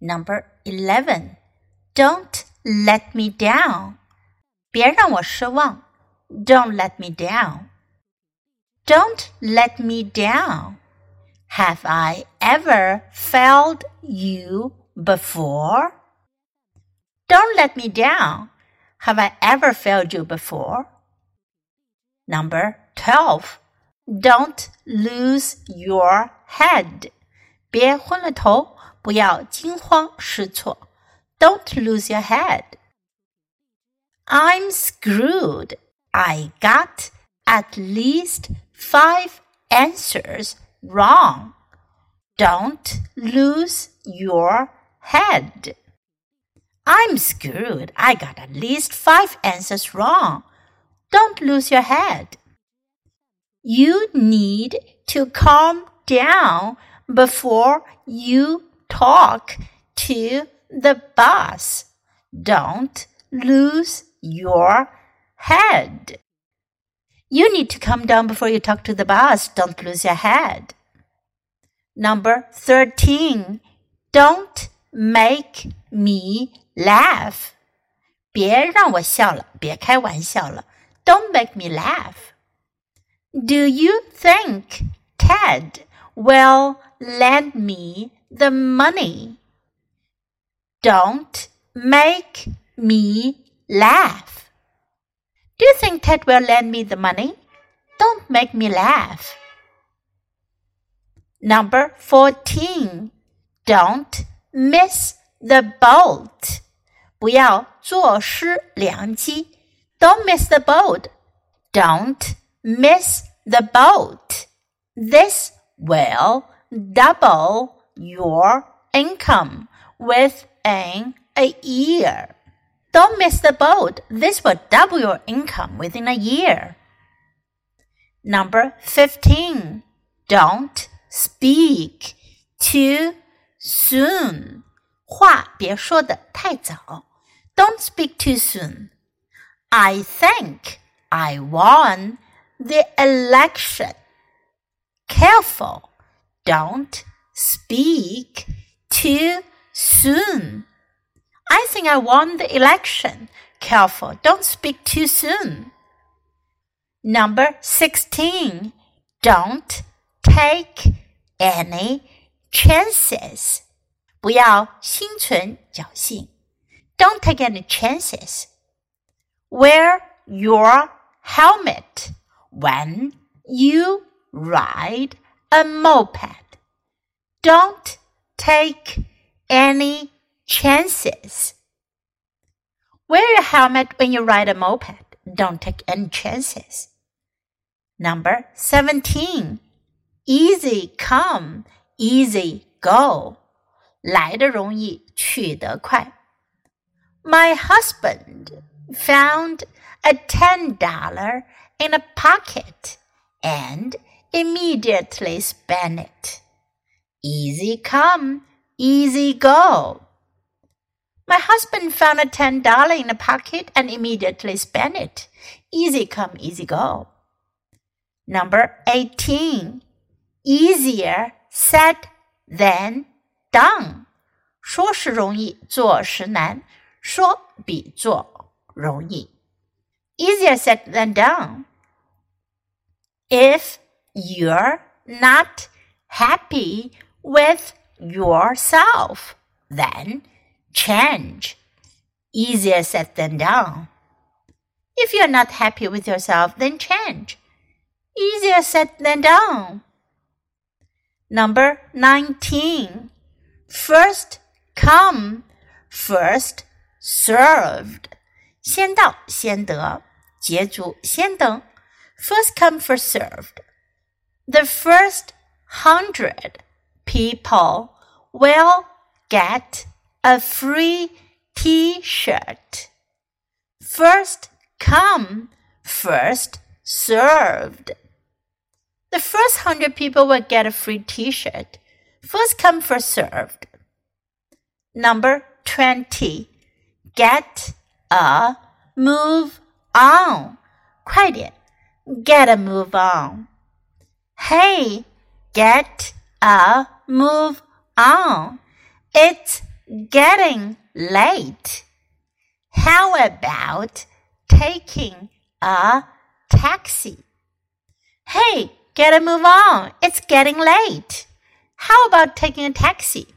Number eleven, don't let me down. 别让我失望。Don't let me down. Don't let me down. Have I ever failed you before? Don't let me down. Have I ever failed you before? Number 12. Don't lose your head. 别昏了头。 不要惊慌失措。Don't lose your head. I'm screwed. I got at least five answers wrong. Don't lose your head. I'm screwed. I got at least five answers wrong. Don't lose your head. You need to calm down before you talk to the boss. Don't lose your head. You need to calm down before you talk to the boss. Don't lose your head. Number 13. Don't make me laugh. 别让我笑了，别开玩笑了。Don't make me laugh. Do you think Ted will lend me the money. Don't make me laugh. Do you think Ted will lend me the money? Don't make me laugh. Number 14. Don't miss the boat. 不要坐失良机. Don't miss the boat. Don't miss the boat. This will double your income within a year. Don't miss the boat. This will double your income within a year. Number 15. Don't speak too soon. 话别说的太早. Don't speak too soon. I think I won the election. Careful. Don't speak too soon. I think I won the election. Careful, don't speak too soon. Number 16. Don't take any chances. 不要心存侥幸. Don't take any chances. Wear your helmet when you ride a moped. Don't take any chances. Wear a helmet when you ride a moped. Don't take any chances. Number 17. Easy come, easy go. 来的容易，去得快。My husband found a ten dollar in a pocket and immediately spent it. Easy come, easy go. My husband found a ten dollar in a pocket and immediately spent it. Easy come, easy go. Number 18. Easier said than done. 说是容易，做是难。说比做容易。Easier said than done. If you're not happy with yourself. Then change. Easier said than done. If you're not happy with yourself, then change. Easier said than done. Number 19. First come, first served. 先到先得，捷足先登。First come, first served. The first hundred people will get a free T-shirt. First come, first served. The first hundred people will get a free T-shirt. First come, first served. Number 20. Get a move on. 快点 get a move on. Hey, get a move on. It's getting late. How about taking a taxi? Hey, get a move on. It's getting late. How about taking a taxi?